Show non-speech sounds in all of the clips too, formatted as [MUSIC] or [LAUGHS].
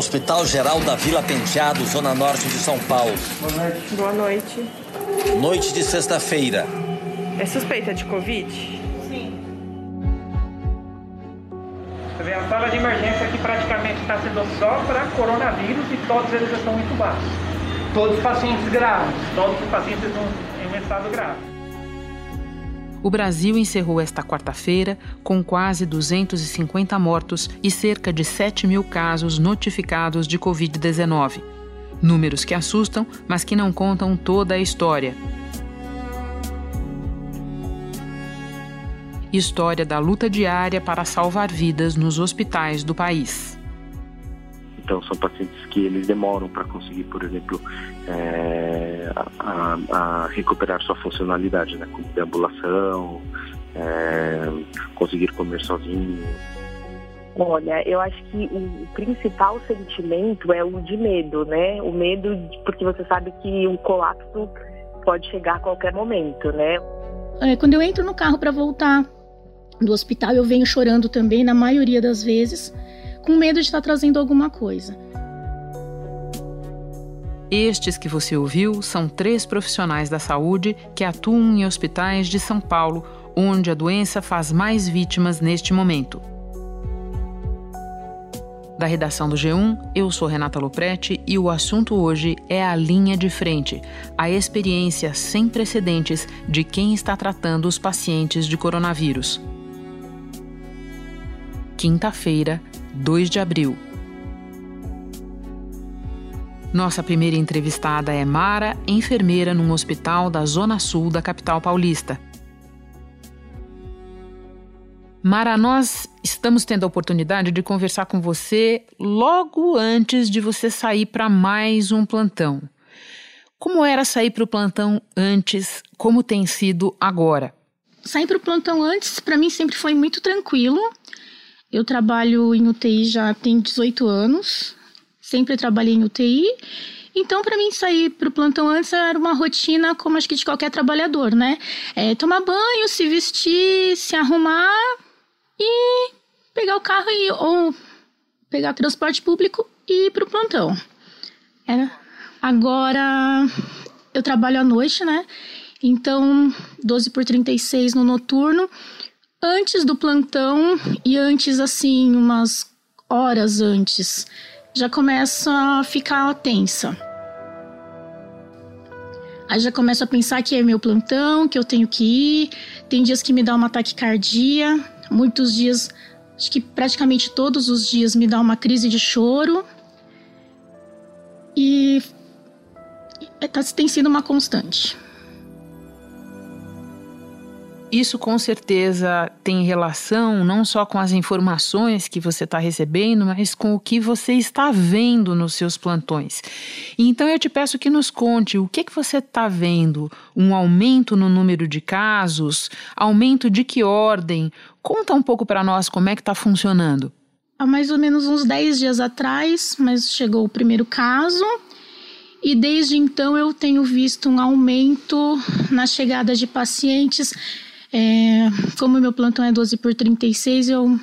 Hospital Geral da Vila Penteado, Zona Norte de São Paulo. Boa noite. Boa noite. Noite de sexta-feira. É suspeita de Covid? Sim. Você vê a sala de emergência que praticamente está sendo só para coronavírus e todos eles estão entubados. Todos os pacientes graves, todos os pacientes estão em um estado grave. O Brasil encerrou esta quarta-feira com quase 250 mortos e cerca de 7 mil casos notificados de Covid-19. Números que assustam, mas que não contam toda a história. História da luta diária para salvar vidas nos hospitais do país. Então, são pacientes que eles demoram para conseguir, por exemplo, é, a, a, recuperar sua funcionalidade, né? como deambulação, é, conseguir comer sozinho. Olha, eu acho que o principal sentimento é o de medo, né? O medo de, porque você sabe que o colapso pode chegar a qualquer momento, né? É, quando eu entro no carro para voltar do hospital, eu venho chorando também, na maioria das vezes, com medo de estar trazendo alguma coisa. Estes que você ouviu são três profissionais da saúde que atuam em hospitais de São Paulo, onde a doença faz mais vítimas neste momento. Da redação do G1, eu sou Renata Loprete e o assunto hoje é a linha de frente, a experiência sem precedentes de quem está tratando os pacientes de coronavírus. Quinta-feira, 2 de abril. Nossa primeira entrevistada é Mara, enfermeira num hospital da Zona Sul da capital paulista. Mara, nós estamos tendo a oportunidade de conversar com você logo antes de você sair para mais um plantão. Como era sair para o plantão antes? Como tem sido agora? Sair para o plantão antes, para mim, sempre foi muito tranquilo. Eu trabalho em UTI já tem 18 anos, sempre trabalhei em UTI. Então, para mim, sair para o plantão antes era uma rotina como acho que de qualquer trabalhador, né? É, tomar banho, se vestir, se arrumar e pegar o carro e, ou pegar transporte público e ir para o plantão. É. Agora, eu trabalho à noite, né? Então, 12 por 36 no noturno. Antes do plantão e antes, assim, umas horas antes, já começa a ficar tensa. Aí já começo a pensar que é meu plantão, que eu tenho que ir. Tem dias que me dá uma taquicardia, muitos dias, acho que praticamente todos os dias me dá uma crise de choro. E tá, tem sido uma constante. Isso com certeza tem relação não só com as informações que você está recebendo, mas com o que você está vendo nos seus plantões. Então eu te peço que nos conte o que, que você está vendo: um aumento no número de casos, aumento de que ordem? Conta um pouco para nós como é que está funcionando. Há mais ou menos uns 10 dias atrás, mas chegou o primeiro caso. E desde então eu tenho visto um aumento na chegada de pacientes é, como meu plantão é 12 por 36, eu,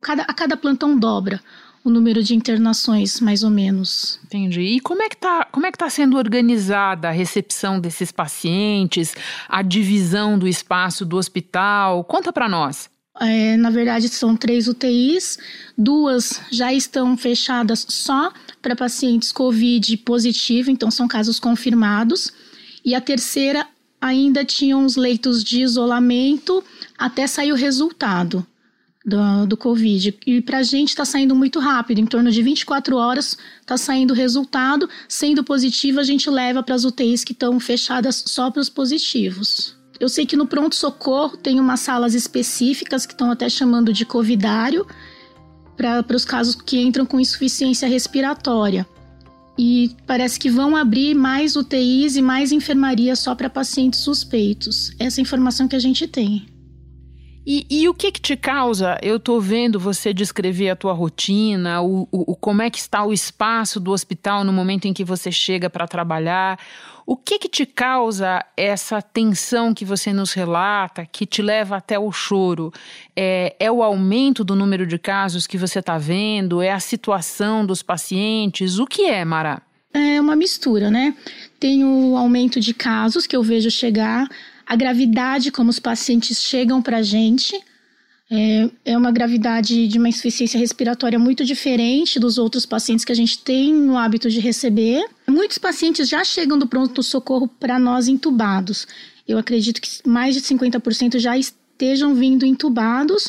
cada, a cada plantão dobra o número de internações, mais ou menos. Entendi. E como é que está como é que tá sendo organizada a recepção desses pacientes, a divisão do espaço do hospital? Conta para nós. É, na verdade, são três UTIs, duas já estão fechadas só para pacientes COVID positivo, então são casos confirmados, e a terceira ainda tinham os leitos de isolamento até sair o resultado do, do Covid. E para a gente está saindo muito rápido, em torno de 24 horas está saindo o resultado. Sendo positivo, a gente leva para as UTIs que estão fechadas só para os positivos. Eu sei que no pronto-socorro tem umas salas específicas que estão até chamando de covidário para os casos que entram com insuficiência respiratória e parece que vão abrir mais UTIs e mais enfermaria só para pacientes suspeitos. Essa é informação que a gente tem. E, e, o que que te causa? Eu estou vendo você descrever a tua rotina, o, o, como é que está o espaço do hospital no momento em que você chega para trabalhar. O que que te causa essa tensão que você nos relata, que te leva até o choro? É, é o aumento do número de casos que você está vendo? É a situação dos pacientes? O que é, Mara? É uma mistura, né? Tem o aumento de casos que eu vejo chegar, a gravidade como os pacientes chegam para a gente. É, é uma gravidade de uma insuficiência respiratória muito diferente dos outros pacientes que a gente tem no hábito de receber. Muitos pacientes já chegam do pronto-socorro para nós entubados. Eu acredito que mais de 50% já estejam vindo entubados.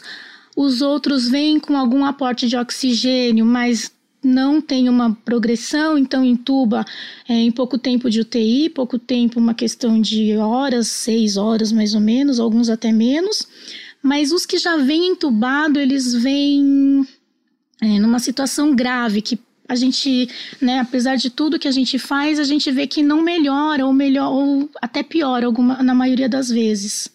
Os outros vêm com algum aporte de oxigênio, mas não tem uma progressão, então entuba é, em pouco tempo de UTI, pouco tempo, uma questão de horas, seis horas mais ou menos, alguns até menos. Mas os que já vêm entubado, eles vêm é, numa situação grave, que a gente, né, apesar de tudo que a gente faz, a gente vê que não melhora, ou melhor, ou até piora alguma, na maioria das vezes.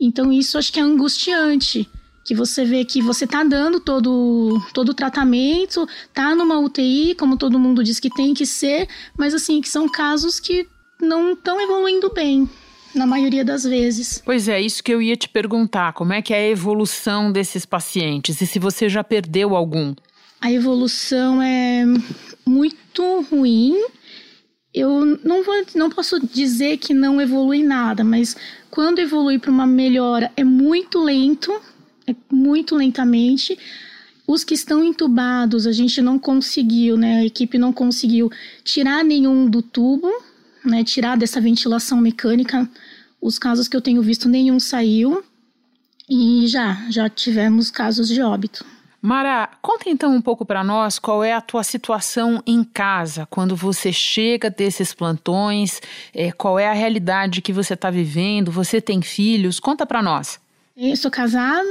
Então isso acho que é angustiante que você vê que você está dando todo, todo o tratamento, tá numa UTI, como todo mundo diz que tem que ser, mas assim, que são casos que não estão evoluindo bem. Na maioria das vezes. Pois é, isso que eu ia te perguntar. Como é que é a evolução desses pacientes? E se você já perdeu algum? A evolução é muito ruim. Eu não, vou, não posso dizer que não evolui nada, mas quando evolui para uma melhora é muito lento muito lentamente. Os que estão entubados, a gente não conseguiu, né? A equipe não conseguiu tirar nenhum do tubo, né? Tirar dessa ventilação mecânica. Os casos que eu tenho visto, nenhum saiu. E já, já tivemos casos de óbito. Mara, conta então um pouco para nós qual é a tua situação em casa, quando você chega desses plantões, é, qual é a realidade que você está vivendo, você tem filhos, conta para nós. Eu sou casada,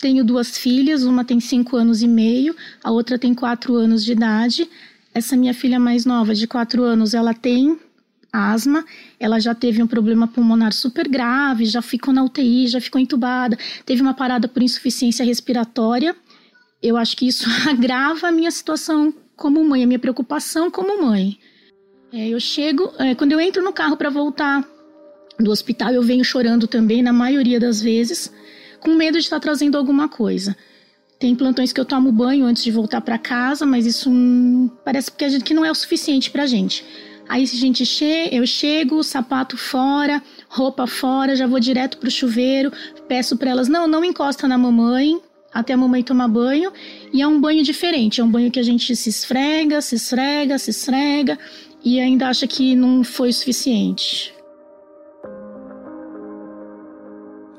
tenho duas filhas, uma tem cinco anos e meio, a outra tem quatro anos de idade. Essa minha filha mais nova, de quatro anos, ela tem asma, ela já teve um problema pulmonar super grave, já ficou na UTI, já ficou entubada, teve uma parada por insuficiência respiratória. Eu acho que isso [LAUGHS] agrava a minha situação como mãe, a minha preocupação como mãe. É, eu chego, é, quando eu entro no carro para voltar do hospital, eu venho chorando também, na maioria das vezes, com medo de estar trazendo alguma coisa. Tem plantões que eu tomo banho antes de voltar para casa, mas isso hum, parece que, a gente, que não é o suficiente para gente. Aí a gente che eu chego, sapato fora, roupa fora, já vou direto pro chuveiro, peço para elas, não, não encosta na mamãe, até a mamãe tomar banho, e é um banho diferente, é um banho que a gente se esfrega, se esfrega, se esfrega, e ainda acha que não foi suficiente.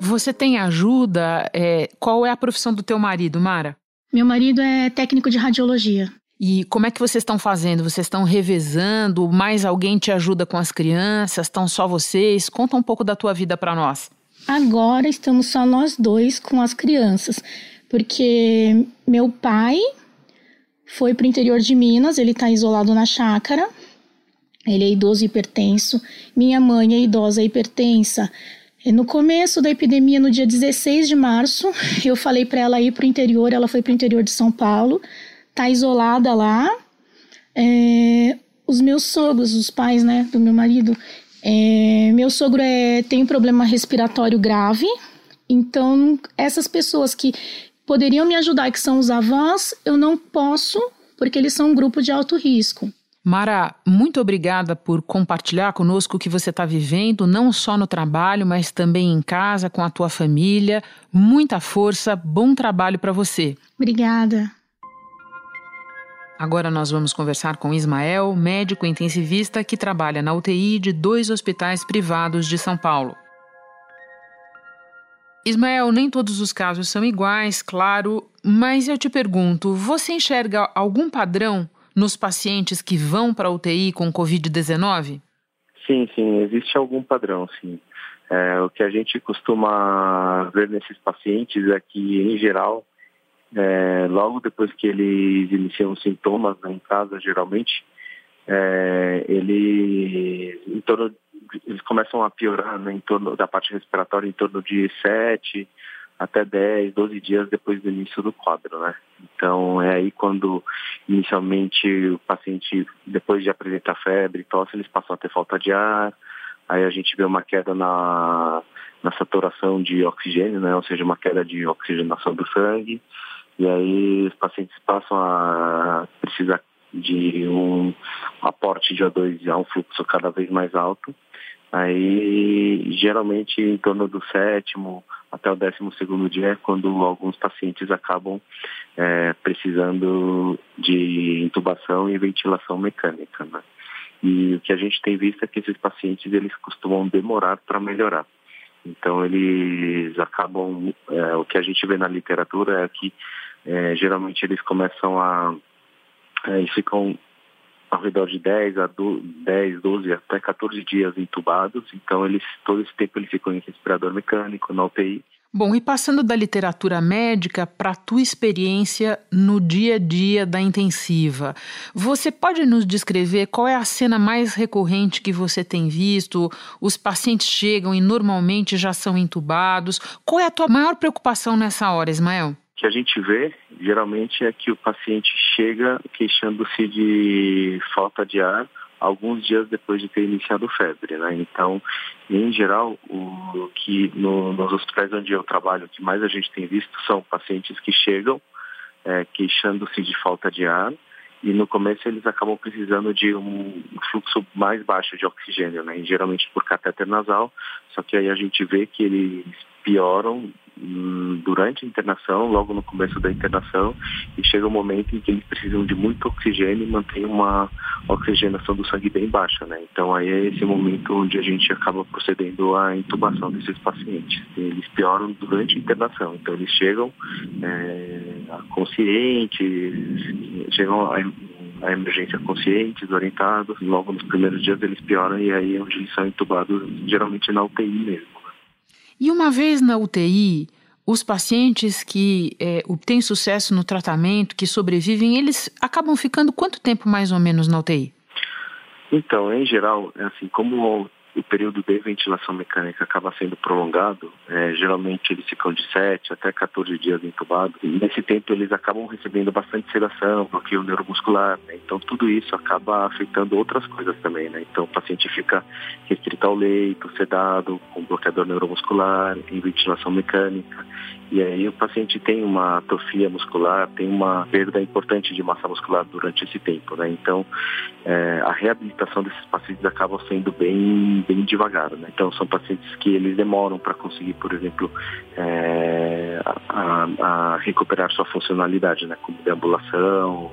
Você tem ajuda? É, qual é a profissão do teu marido, Mara? Meu marido é técnico de radiologia. E como é que vocês estão fazendo? Vocês estão revezando? Mais alguém te ajuda com as crianças? Estão só vocês? Conta um pouco da tua vida para nós. Agora estamos só nós dois com as crianças, porque meu pai foi para o interior de Minas, ele está isolado na chácara, ele é idoso e hipertenso. Minha mãe é idosa e hipertensa, no começo da epidemia, no dia 16 de março, eu falei para ela ir para o interior, ela foi para o interior de São Paulo, tá isolada lá. É, os meus sogros, os pais né, do meu marido, é, meu sogro é, tem um problema respiratório grave, então essas pessoas que poderiam me ajudar, que são os avós, eu não posso, porque eles são um grupo de alto risco. Mara, muito obrigada por compartilhar conosco o que você está vivendo, não só no trabalho, mas também em casa, com a tua família. Muita força, bom trabalho para você. Obrigada. Agora nós vamos conversar com Ismael, médico intensivista que trabalha na UTI de dois hospitais privados de São Paulo. Ismael, nem todos os casos são iguais, claro, mas eu te pergunto: você enxerga algum padrão nos pacientes que vão para a UTI com Covid-19? Sim, sim, existe algum padrão, sim. É, o que a gente costuma ver nesses pacientes é que, em geral, é, logo depois que eles iniciam os sintomas né, em casa, geralmente, é, ele, em torno, eles começam a piorar né, em torno da parte respiratória em torno de 7 até 10, 12 dias depois do início do quadro, né? Então é aí quando inicialmente o paciente, depois de apresentar febre e tosse, eles passam a ter falta de ar, aí a gente vê uma queda na, na saturação de oxigênio, né? Ou seja, uma queda de oxigenação do sangue, e aí os pacientes passam a precisar de um aporte de O2 a um fluxo cada vez mais alto. Aí, geralmente, em torno do sétimo até o décimo segundo dia é quando alguns pacientes acabam é, precisando de intubação e ventilação mecânica, né? E o que a gente tem visto é que esses pacientes, eles costumam demorar para melhorar. Então, eles acabam, é, o que a gente vê na literatura é que é, geralmente eles começam a, é, eles ficam ao redor de 10 a 12, 10, 12 até 14 dias entubados, então eles todo esse tempo eles ficam em respirador mecânico, na UTI. Bom, e passando da literatura médica para a tua experiência no dia a dia da intensiva, você pode nos descrever qual é a cena mais recorrente que você tem visto? Os pacientes chegam e normalmente já são entubados. Qual é a tua maior preocupação nessa hora, Ismael? Que a gente vê geralmente é que o paciente chega queixando-se de falta de ar alguns dias depois de ter iniciado febre, né? Então, em geral, o que no, nos hospitais onde eu trabalho, o que mais a gente tem visto são pacientes que chegam é, queixando-se de falta de ar e no começo eles acabam precisando de um fluxo mais baixo de oxigênio, né? E geralmente por catéter nasal, só que aí a gente vê que eles pioram durante a internação, logo no começo da internação, e chega um momento em que eles precisam de muito oxigênio e mantém uma oxigenação do sangue bem baixa, né? Então aí é esse momento onde a gente acaba procedendo à intubação desses pacientes. Eles pioram durante a internação, então eles chegam é, conscientes, chegam a a emergência conscientes, orientados. Logo nos primeiros dias eles pioram e aí é onde eles são entubados, geralmente na UTI mesmo. E uma vez na UTI, os pacientes que é, obtêm sucesso no tratamento, que sobrevivem, eles acabam ficando quanto tempo mais ou menos na UTI? Então, em geral, é assim, como o período de ventilação mecânica acaba sendo prolongado, é, geralmente eles ficam de 7 até 14 dias entubados, e nesse tempo eles acabam recebendo bastante sedação, bloqueio neuromuscular, né? então tudo isso acaba afetando outras coisas também, né? Então o paciente fica restrito ao leito, sedado, com bloqueador neuromuscular, em ventilação mecânica, e aí o paciente tem uma atrofia muscular, tem uma perda importante de massa muscular durante esse tempo, né? Então é, a reabilitação desses pacientes acaba sendo bem, bem devagar, né? Então são pacientes que eles demoram para conseguir, por exemplo, é, a, a, recuperar sua funcionalidade, né? Como deambulação,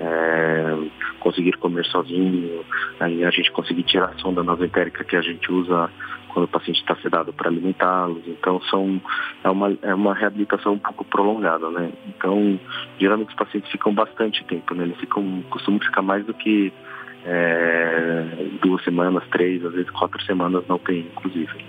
é, conseguir comer sozinho, aí a gente conseguir tirar a sonda nasentérica que a gente usa quando o paciente está sedado para alimentá-los. Então são é uma, é uma reabilitação um pouco prolongada, né? Então geralmente os pacientes ficam bastante tempo, né? Eles ficam costumam ficar mais do que é, duas semanas, três, às vezes quatro semanas na UTI, inclusive.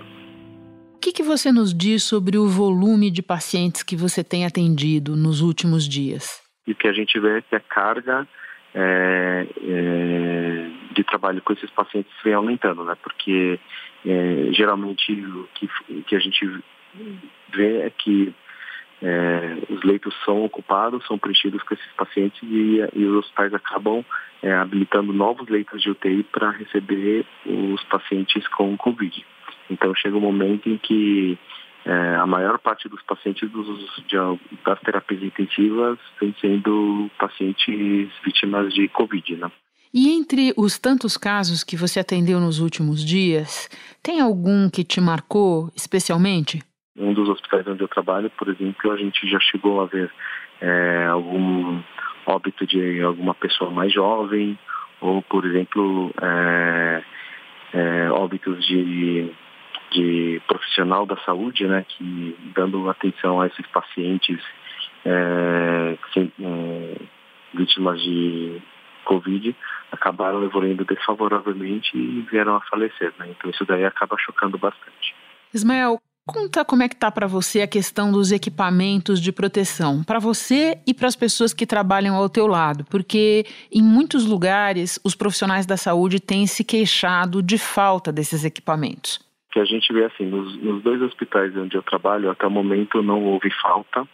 O que, que você nos diz sobre o volume de pacientes que você tem atendido nos últimos dias? E o que a gente vê é que a carga é, é, de trabalho com esses pacientes vem aumentando, né? Porque é, geralmente o que, que a gente vê é que é, os leitos são ocupados, são preenchidos com esses pacientes e, e os hospitais acabam é, habilitando novos leitos de UTI para receber os pacientes com Covid. Então chega um momento em que é, a maior parte dos pacientes dos, de, das terapias intensivas vem sendo pacientes vítimas de Covid, né? E entre os tantos casos que você atendeu nos últimos dias, tem algum que te marcou especialmente? Um dos hospitais onde eu trabalho, por exemplo, a gente já chegou a ver é, algum óbito de alguma pessoa mais jovem, ou, por exemplo, é, é, óbitos de, de profissional da saúde, né, que dando atenção a esses pacientes é, sem, vítimas de Covid, acabaram evoluindo desfavoravelmente e vieram a falecer. Né? Então isso daí acaba chocando bastante. Ismael, conta como é que tá para você a questão dos equipamentos de proteção, para você e para as pessoas que trabalham ao teu lado, porque em muitos lugares os profissionais da saúde têm se queixado de falta desses equipamentos. Que a gente vê assim, nos, nos dois hospitais onde eu trabalho, até o momento não houve falta,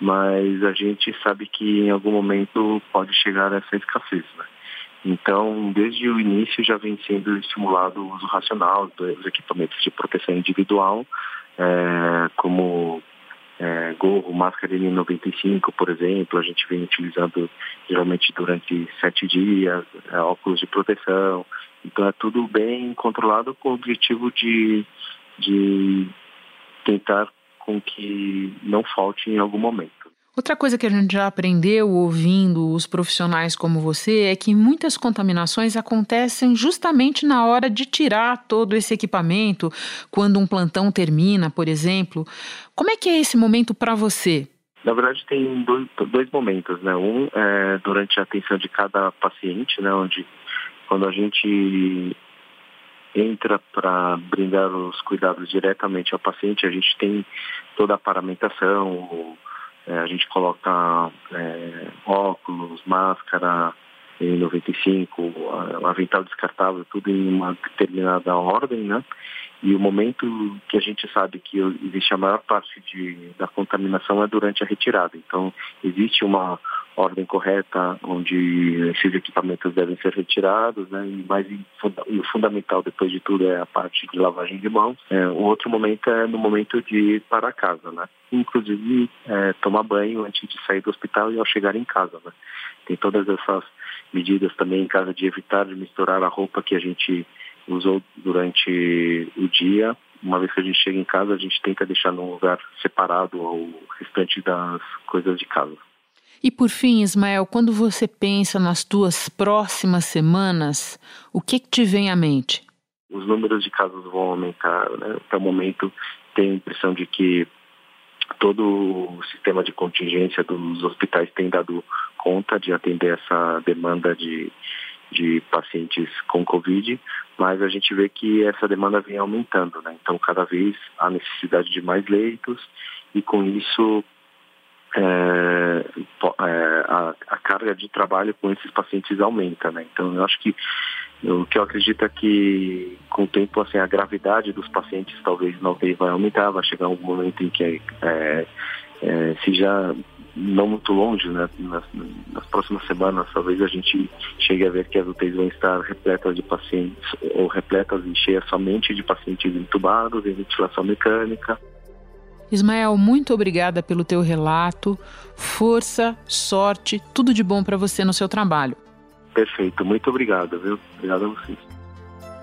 mas a gente sabe que em algum momento pode chegar a essa escassez. Né? Então, desde o início já vem sendo estimulado o uso racional dos equipamentos de proteção individual, é, como é, gorro, máscara N95, por exemplo, a gente vem utilizando geralmente durante sete dias, é, óculos de proteção. Então é tudo bem controlado com o objetivo de, de tentar com que não falte em algum momento. Outra coisa que a gente já aprendeu ouvindo os profissionais como você é que muitas contaminações acontecem justamente na hora de tirar todo esse equipamento, quando um plantão termina, por exemplo. Como é que é esse momento para você? Na verdade, tem dois, dois momentos, né? Um é durante a atenção de cada paciente, né? Onde quando a gente entra para brindar os cuidados diretamente ao paciente, a gente tem toda a paramentação, é, a gente coloca é, óculos, máscara, N95, avental descartável, tudo em uma determinada ordem, né? E o momento que a gente sabe que existe a maior parte de, da contaminação é durante a retirada. Então, existe uma ordem correta onde esses equipamentos devem ser retirados, né? Mais, e o fundamental, depois de tudo, é a parte de lavagem de mãos. É, o outro momento é no momento de ir para casa, né? Inclusive, é, tomar banho antes de sair do hospital e ao chegar em casa, né? Tem todas essas medidas também em casa de evitar de misturar a roupa que a gente usou durante o dia. Uma vez que a gente chega em casa, a gente tenta deixar num lugar separado o restante das coisas de casa. E por fim, Ismael, quando você pensa nas tuas próximas semanas, o que, que te vem à mente? Os números de casos vão aumentar. Né? Até o momento, tenho a impressão de que todo o sistema de contingência dos hospitais tem dado conta de atender essa demanda de, de pacientes com Covid, mas a gente vê que essa demanda vem aumentando, né? Então, cada vez há necessidade de mais leitos e com isso é, é, a, a, carga de trabalho com esses pacientes aumenta, né? Então, eu acho que o que eu acredito é que com o tempo assim a gravidade dos pacientes talvez não vai aumentar, vai chegar um momento em que é, é, se já não muito longe, né, nas, nas, próximas semanas, talvez a gente chegue a ver que as UTIs vão estar repletas de pacientes, ou repletas e cheias somente de pacientes entubados, em ventilação mecânica. Ismael, muito obrigada pelo teu relato. Força, sorte, tudo de bom para você no seu trabalho. Perfeito, muito obrigado, viu? Obrigado a vocês.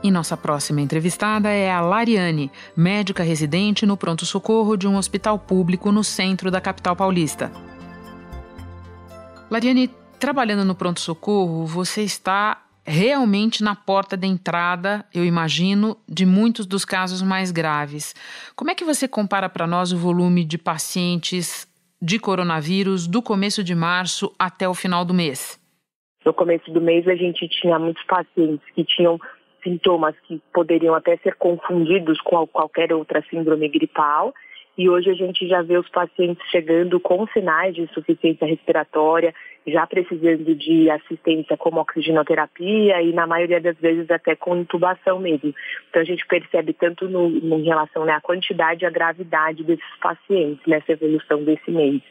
E nossa próxima entrevistada é a Lariane, médica residente no pronto-socorro de um hospital público no centro da capital paulista. Lariane, trabalhando no pronto-socorro, você está realmente na porta da entrada, eu imagino, de muitos dos casos mais graves. Como é que você compara para nós o volume de pacientes de coronavírus do começo de março até o final do mês? No começo do mês, a gente tinha muitos pacientes que tinham sintomas que poderiam até ser confundidos com qualquer outra síndrome gripal. E hoje a gente já vê os pacientes chegando com sinais de insuficiência respiratória, já precisando de assistência como oxigenoterapia e na maioria das vezes até com intubação mesmo. Então a gente percebe tanto no, em relação né, à quantidade e à gravidade desses pacientes nessa evolução desse mês.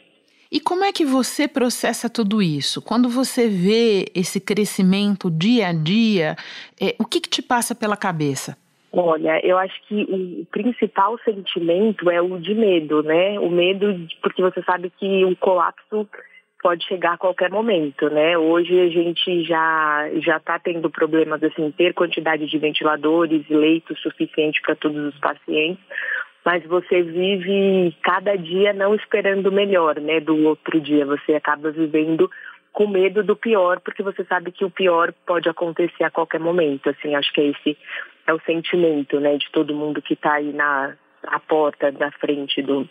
E como é que você processa tudo isso? Quando você vê esse crescimento dia a dia, é, o que, que te passa pela cabeça? Olha, eu acho que o principal sentimento é o de medo, né? O medo, de, porque você sabe que o colapso pode chegar a qualquer momento, né? Hoje a gente já já está tendo problemas assim, ter quantidade de ventiladores e leitos suficiente para todos os pacientes, mas você vive cada dia não esperando o melhor, né, do outro dia. Você acaba vivendo com medo do pior, porque você sabe que o pior pode acontecer a qualquer momento. Assim, acho que esse é o sentimento, né, de todo mundo que está aí na, na porta, da frente do,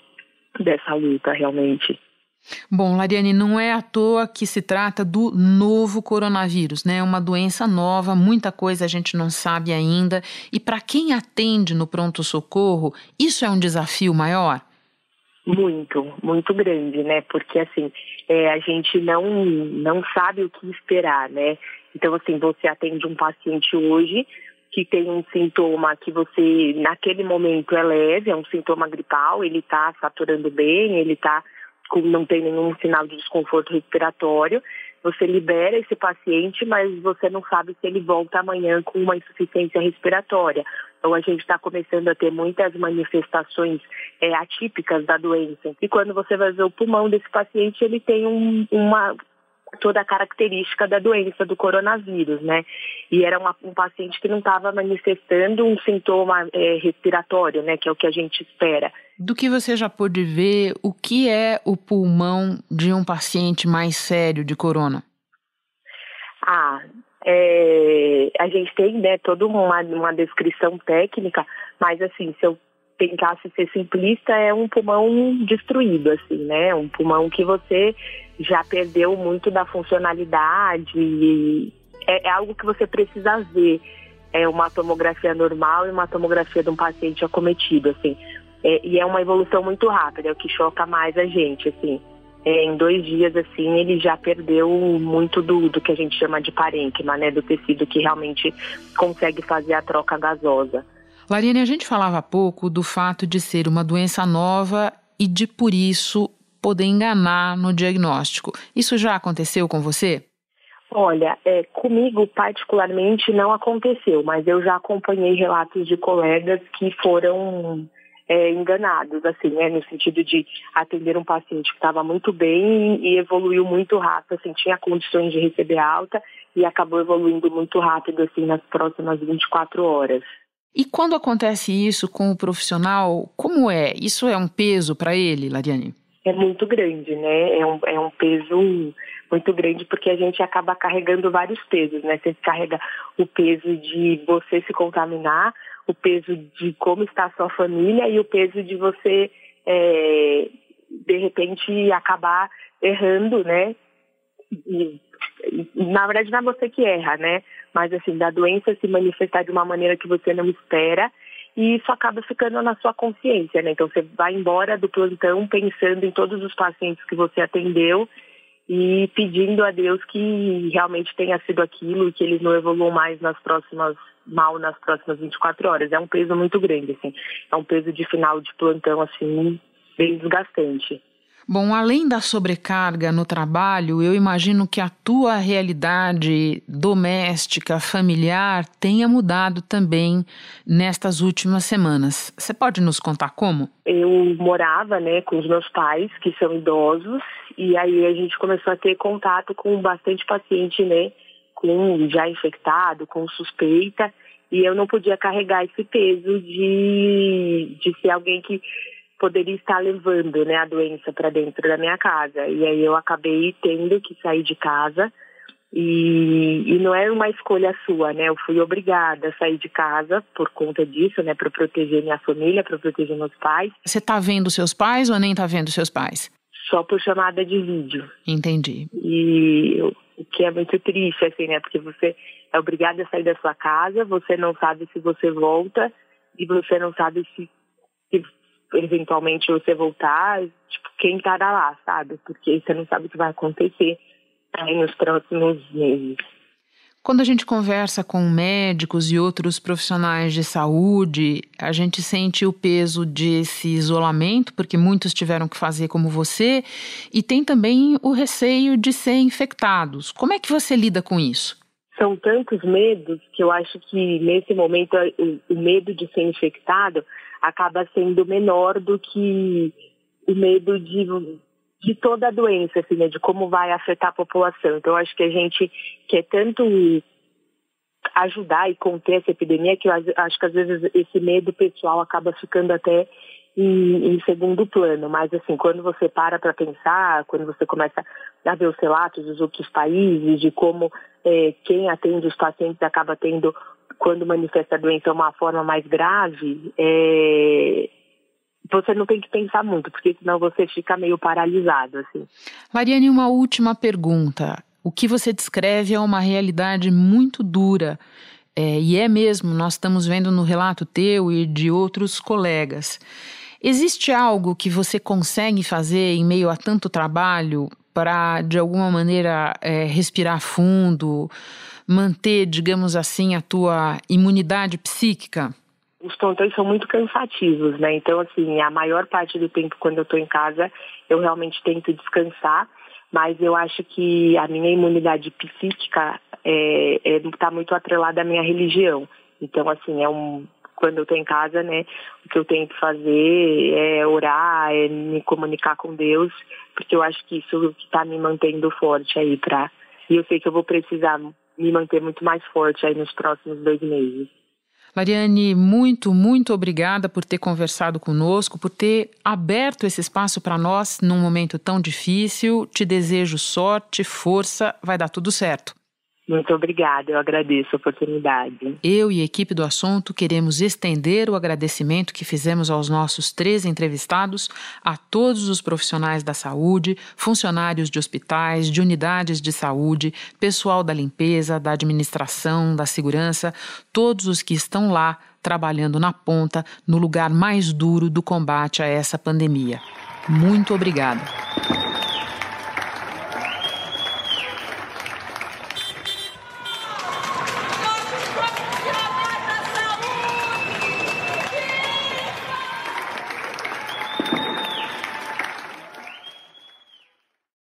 dessa luta, realmente. Bom, Lariane, não é à toa que se trata do novo coronavírus, né? Uma doença nova, muita coisa a gente não sabe ainda. E para quem atende no pronto-socorro, isso é um desafio maior? Muito, muito grande, né? Porque assim, é, a gente não, não sabe o que esperar, né? Então, assim, você atende um paciente hoje que tem um sintoma que você, naquele momento, é leve, é um sintoma gripal, ele está saturando bem, ele tá, não tem nenhum sinal de desconforto respiratório, você libera esse paciente, mas você não sabe se ele volta amanhã com uma insuficiência respiratória. Então a gente está começando a ter muitas manifestações é, atípicas da doença. E quando você vai ver o pulmão desse paciente, ele tem um, uma toda a característica da doença do coronavírus, né? E era uma, um paciente que não estava manifestando um sintoma é, respiratório, né? Que é o que a gente espera. Do que você já pôde ver, o que é o pulmão de um paciente mais sério de corona? Ah, é, a gente tem, né, toda uma, uma descrição técnica, mas assim, se eu tentasse ser simplista, é um pulmão destruído, assim, né? Um pulmão que você já perdeu muito da funcionalidade. É, é, algo que você precisa ver. É uma tomografia normal e uma tomografia de um paciente acometido, assim. É, e é uma evolução muito rápida, é o que choca mais a gente, assim. É, em dois dias, assim, ele já perdeu muito do, do que a gente chama de parênquima, né? Do tecido que realmente consegue fazer a troca gasosa. Lariane, a gente falava há pouco do fato de ser uma doença nova e de, por isso, poder enganar no diagnóstico. Isso já aconteceu com você? Olha, é, comigo particularmente não aconteceu, mas eu já acompanhei relatos de colegas que foram é, enganados, assim, né, no sentido de atender um paciente que estava muito bem e evoluiu muito rápido, assim, tinha condições de receber alta e acabou evoluindo muito rápido, assim, nas próximas 24 horas. E quando acontece isso com o profissional, como é? Isso é um peso para ele, Lariane? É muito grande, né? É um, é um peso muito grande porque a gente acaba carregando vários pesos, né? Você carrega o peso de você se contaminar, o peso de como está a sua família e o peso de você, é, de repente, acabar errando, né? E, na verdade, não é você que erra, né? Mas, assim, da doença se manifestar de uma maneira que você não espera e isso acaba ficando na sua consciência, né? Então, você vai embora do plantão pensando em todos os pacientes que você atendeu e pedindo a Deus que realmente tenha sido aquilo e que eles não evoluam mais nas próximas mal nas próximas 24 horas. É um peso muito grande, assim. É um peso de final de plantão, assim, bem desgastante. Bom, além da sobrecarga no trabalho, eu imagino que a tua realidade doméstica, familiar, tenha mudado também nestas últimas semanas. Você pode nos contar como? Eu morava, né, com os meus pais, que são idosos, e aí a gente começou a ter contato com bastante paciente, né, com já infectado, com suspeita, e eu não podia carregar esse peso de, de ser alguém que poderia estar levando né, a doença para dentro da minha casa. E aí eu acabei tendo que sair de casa. E, e não é uma escolha sua, né? Eu fui obrigada a sair de casa por conta disso, né? Para proteger minha família, para proteger meus pais. Você está vendo seus pais ou nem está vendo seus pais? Só por chamada de vídeo. Entendi. E o que é muito triste, assim, né? Porque você é obrigada a sair da sua casa, você não sabe se você volta e você não sabe se, se eventualmente você voltar, tipo, quem estará lá, sabe? Porque você não sabe o que vai acontecer aí nos próximos meses. Quando a gente conversa com médicos e outros profissionais de saúde, a gente sente o peso desse isolamento, porque muitos tiveram que fazer como você, e tem também o receio de ser infectados. Como é que você lida com isso? São tantos medos que eu acho que nesse momento o, medo de ser infectado acaba sendo menor do que o medo de, de toda a doença, assim, né, de como vai afetar a população. Então, acho que a gente quer tanto ajudar e conter essa epidemia que eu acho que às vezes esse medo pessoal acaba ficando até em, em segundo plano. Mas, assim, quando você para para pensar, quando você começa a ver os relatos dos outros países, de como é, quem atende os pacientes acaba tendo quando manifesta a doença uma forma mais grave, é, você não tem que pensar muito, porque senão você fica meio paralisado, assim. Mariane, uma última pergunta. O que você descreve é uma realidade muito dura. É, e é mesmo, nós estamos vendo no relato teu e de outros colegas. Existe algo que você consegue fazer em meio a tanto trabalho para, de alguma maneira, é, respirar fundo, manter, digamos assim, a tua imunidade psíquica? Os plantões são muito cansativos, né? Então, assim, a maior parte do tempo quando eu estou em casa, eu realmente tento descansar, mas eu acho que a minha imunidade psíquica está é, é, tá muito atrelada à minha religião. Então, assim, é um, quando eu estou em casa, né, o que eu tento fazer é orar, é me comunicar com Deus, porque eu acho que isso está me mantendo forte aí para. E eu sei que eu vou precisar me manter muito mais forte aí nos próximos dois meses. Mariane, muito, muito obrigada por ter conversado conosco, por ter aberto esse espaço para nós num momento tão difícil. Te desejo sorte, força, vai dar tudo certo. Muito obrigada, eu agradeço a oportunidade. Eu e a equipe do assunto queremos estender o agradecimento que fizemos aos nossos três entrevistados, a todos os profissionais da saúde, funcionários de hospitais, de unidades de saúde, pessoal da limpeza, da administração, da segurança, todos os que estão lá trabalhando na ponta, no lugar mais duro do combate a essa pandemia. Muito obrigada.